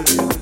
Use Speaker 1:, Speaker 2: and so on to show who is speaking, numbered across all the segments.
Speaker 1: Hallelujah.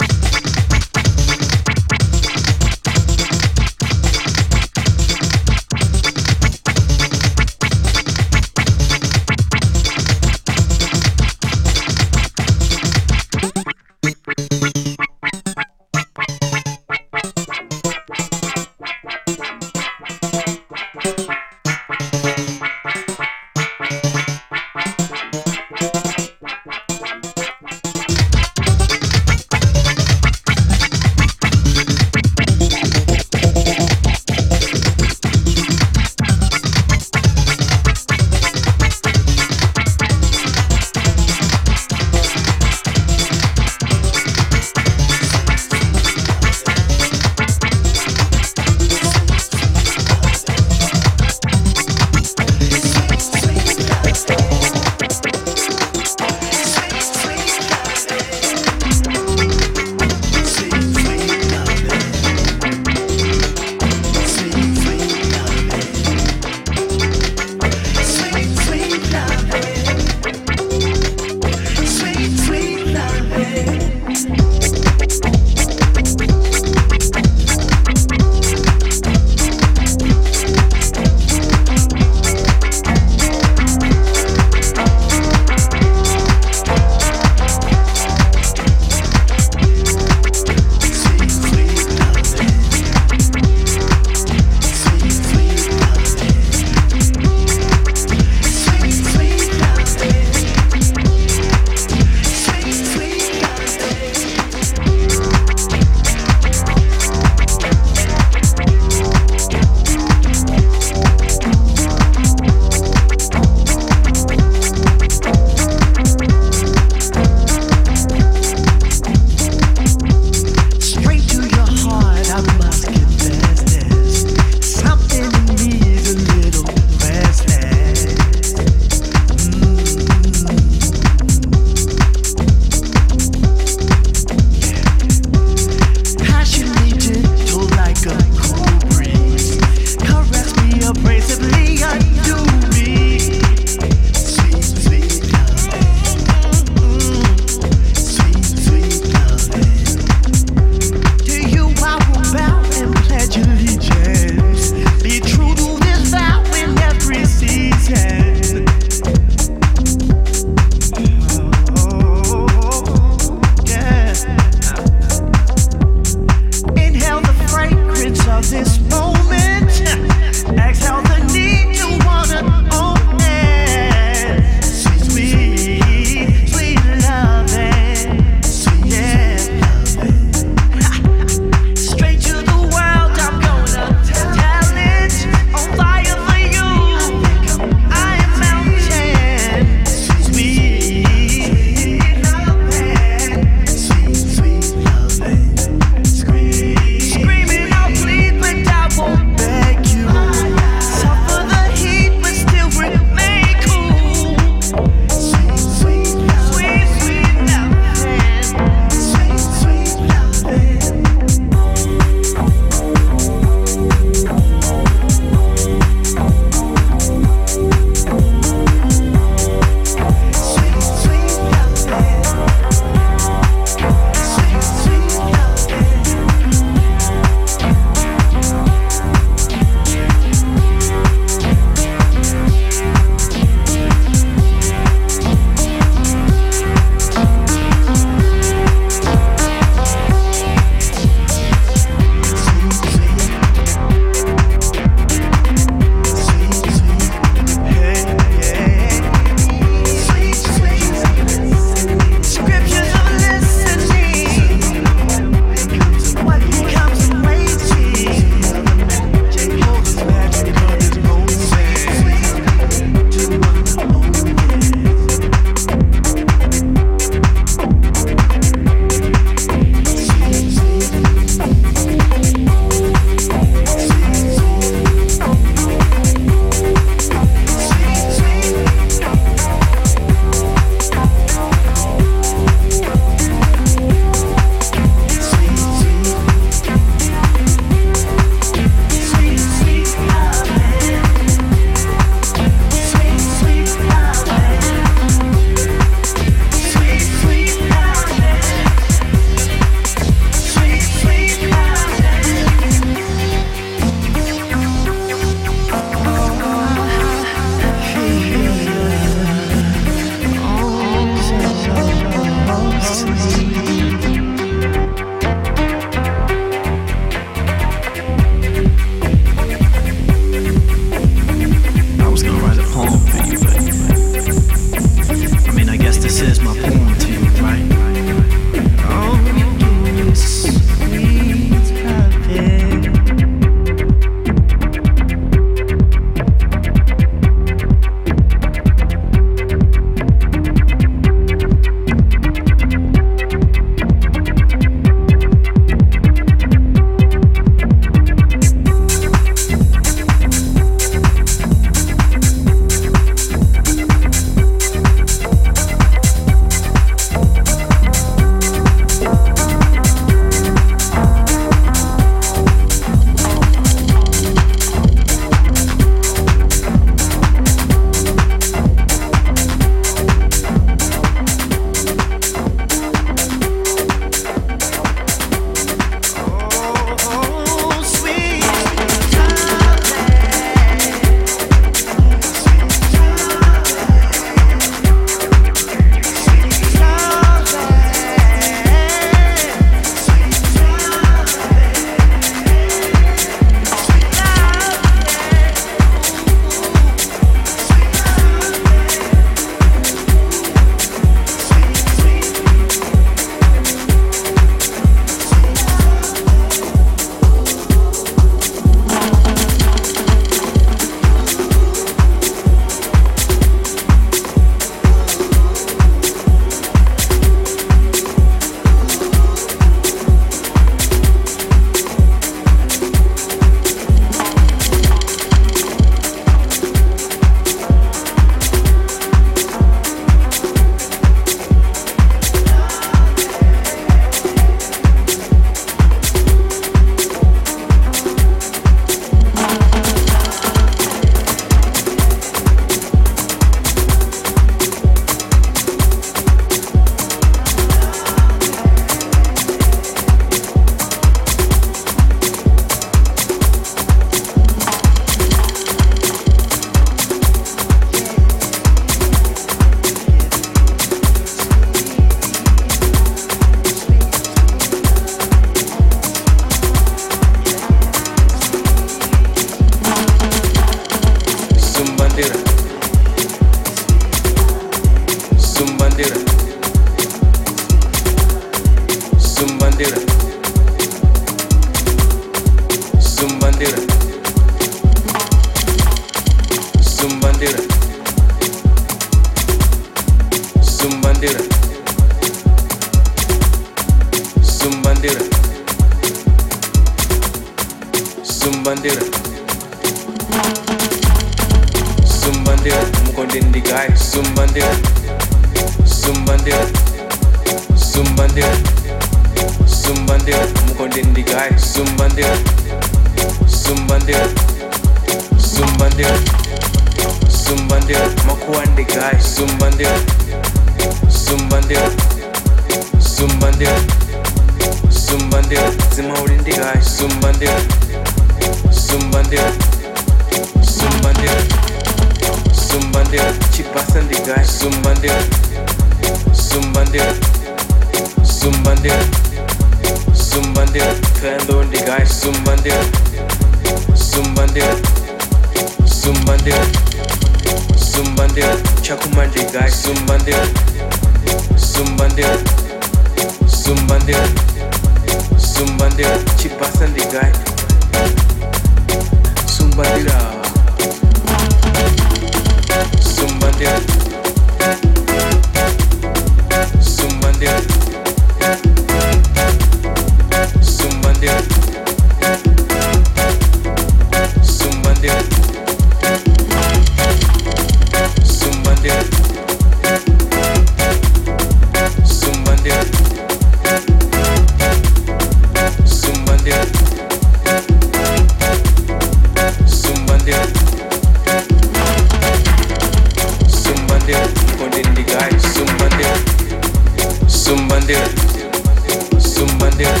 Speaker 1: Sumbandel,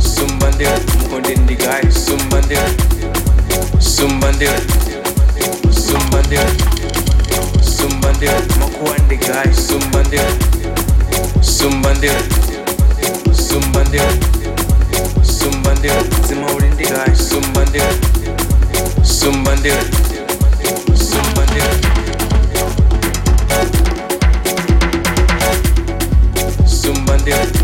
Speaker 1: Sumbandel, Mukondindigai, Sumbandel, Sumbandel, Sumbandel, Sumbandel, Mukwandigai, Sumbandel, Sumbandel, Sumbandel, Sumbandel, Zimaudindigai, Sumbandel, Sumbandel, Sumbandel. Sumbandel.